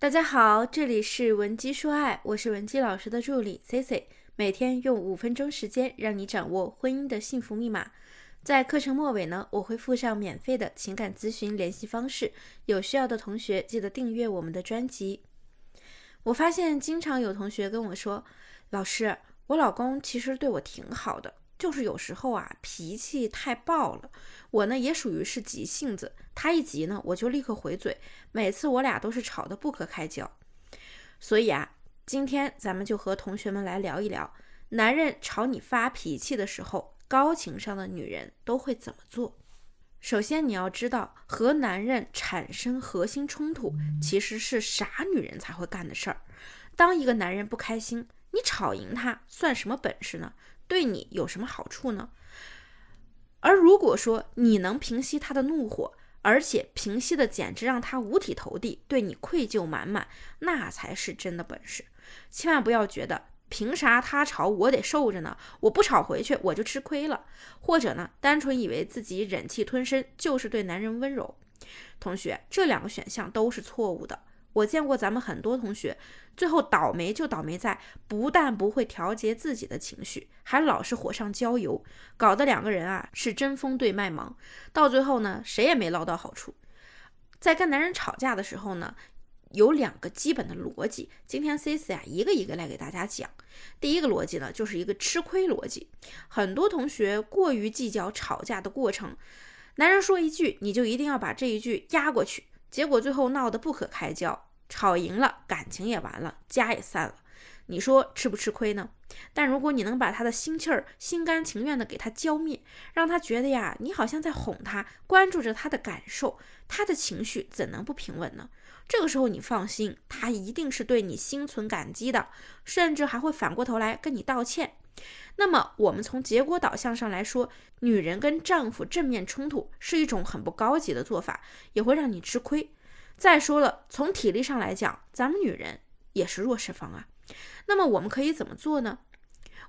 大家好，这里是文姬说爱，我是文姬老师的助理 C C，每天用五分钟时间让你掌握婚姻的幸福密码。在课程末尾呢，我会附上免费的情感咨询联系方式，有需要的同学记得订阅我们的专辑。我发现经常有同学跟我说，老师，我老公其实对我挺好的。就是有时候啊，脾气太暴了。我呢也属于是急性子，他一急呢，我就立刻回嘴。每次我俩都是吵得不可开交。所以啊，今天咱们就和同学们来聊一聊，男人朝你发脾气的时候，高情商的女人都会怎么做。首先你要知道，和男人产生核心冲突，其实是傻女人才会干的事儿。当一个男人不开心，你吵赢他算什么本事呢？对你有什么好处呢？而如果说你能平息他的怒火，而且平息的简直让他五体投地，对你愧疚满满，那才是真的本事。千万不要觉得凭啥他吵我得受着呢？我不吵回去我就吃亏了，或者呢，单纯以为自己忍气吞声就是对男人温柔。同学，这两个选项都是错误的。我见过咱们很多同学，最后倒霉就倒霉在不但不会调节自己的情绪，还老是火上浇油，搞得两个人啊是针锋对麦芒，到最后呢谁也没捞到好处。在跟男人吵架的时候呢，有两个基本的逻辑，今天 C C 啊一个一个来给大家讲。第一个逻辑呢就是一个吃亏逻辑，很多同学过于计较吵架的过程，男人说一句你就一定要把这一句压过去。结果最后闹得不可开交，吵赢了，感情也完了，家也散了。你说吃不吃亏呢？但如果你能把他的心气儿心甘情愿的给他浇灭，让他觉得呀，你好像在哄他，关注着他的感受，他的情绪怎能不平稳呢？这个时候你放心，他一定是对你心存感激的，甚至还会反过头来跟你道歉。那么我们从结果导向上来说，女人跟丈夫正面冲突是一种很不高级的做法，也会让你吃亏。再说了，从体力上来讲，咱们女人也是弱势方啊。那么我们可以怎么做呢？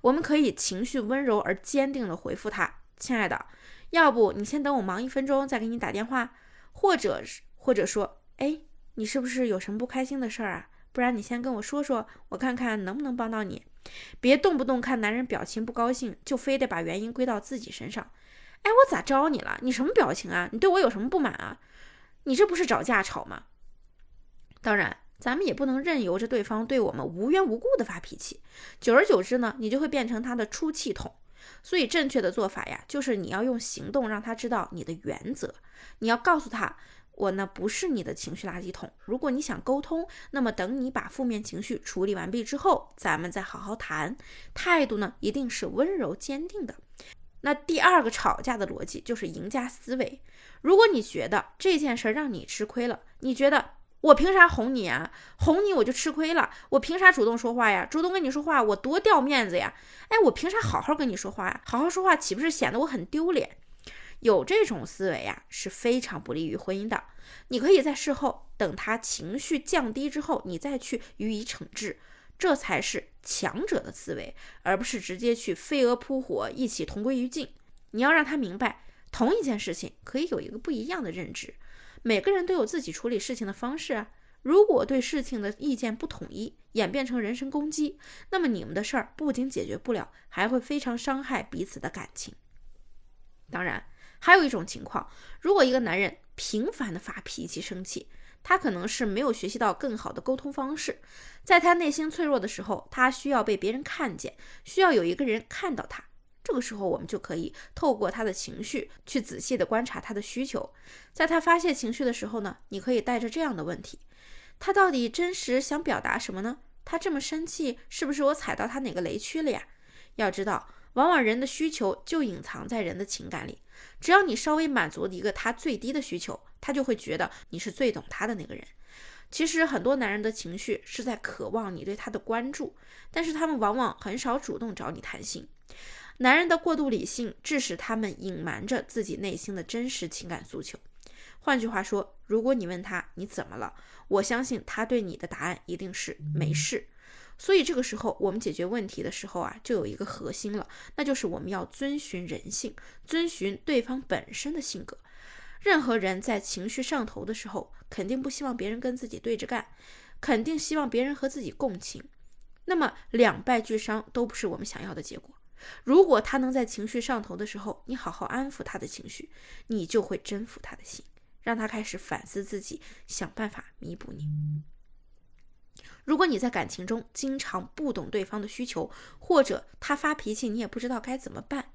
我们可以情绪温柔而坚定的回复他：“亲爱的，要不你先等我忙一分钟再给你打电话，或者是或者说，哎，你是不是有什么不开心的事儿啊？不然你先跟我说说，我看看能不能帮到你。”别动不动看男人表情不高兴，就非得把原因归到自己身上。哎，我咋招你了？你什么表情啊？你对我有什么不满啊？你这不是找架吵吗？当然，咱们也不能任由着对方对我们无缘无故的发脾气，久而久之呢，你就会变成他的出气筒。所以，正确的做法呀，就是你要用行动让他知道你的原则，你要告诉他。我呢不是你的情绪垃圾桶。如果你想沟通，那么等你把负面情绪处理完毕之后，咱们再好好谈。态度呢一定是温柔坚定的。那第二个吵架的逻辑就是赢家思维。如果你觉得这件事让你吃亏了，你觉得我凭啥哄你啊？哄你我就吃亏了。我凭啥主动说话呀？主动跟你说话我多掉面子呀？哎，我凭啥好好跟你说话呀？好好说话岂不是显得我很丢脸？有这种思维呀，是非常不利于婚姻的。你可以在事后等他情绪降低之后，你再去予以惩治，这才是强者的思维，而不是直接去飞蛾扑火，一起同归于尽。你要让他明白，同一件事情可以有一个不一样的认知，每个人都有自己处理事情的方式啊。如果对事情的意见不统一，演变成人身攻击，那么你们的事儿不仅解决不了，还会非常伤害彼此的感情。当然。还有一种情况，如果一个男人频繁的发脾气、生气，他可能是没有学习到更好的沟通方式。在他内心脆弱的时候，他需要被别人看见，需要有一个人看到他。这个时候，我们就可以透过他的情绪去仔细的观察他的需求。在他发泄情绪的时候呢，你可以带着这样的问题：他到底真实想表达什么呢？他这么生气，是不是我踩到他哪个雷区了呀？要知道。往往人的需求就隐藏在人的情感里，只要你稍微满足一个他最低的需求，他就会觉得你是最懂他的那个人。其实很多男人的情绪是在渴望你对他的关注，但是他们往往很少主动找你谈心。男人的过度理性致使他们隐瞒着自己内心的真实情感诉求。换句话说，如果你问他你怎么了，我相信他对你的答案一定是没事。所以这个时候，我们解决问题的时候啊，就有一个核心了，那就是我们要遵循人性，遵循对方本身的性格。任何人在情绪上头的时候，肯定不希望别人跟自己对着干，肯定希望别人和自己共情。那么两败俱伤都不是我们想要的结果。如果他能在情绪上头的时候，你好好安抚他的情绪，你就会征服他的心，让他开始反思自己，想办法弥补你。如果你在感情中经常不懂对方的需求，或者他发脾气你也不知道该怎么办，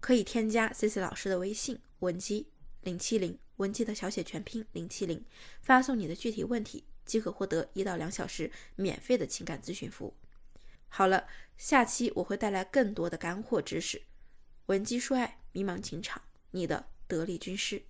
可以添加 C C 老师的微信文姬零七零，文姬的小写全拼零七零，发送你的具体问题，即可获得一到两小时免费的情感咨询服务。好了，下期我会带来更多的干货知识，文姬说爱，迷茫情场，你的得力军师。